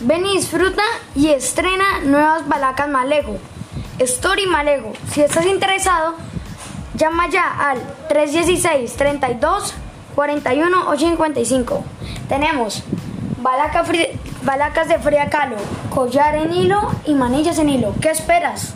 Ven y disfruta y estrena nuevas balacas Malego. Story Malego. Si estás interesado, llama ya al 316 32 41 855. Tenemos balacas de fría calo, collar en hilo y manillas en hilo. ¿Qué esperas?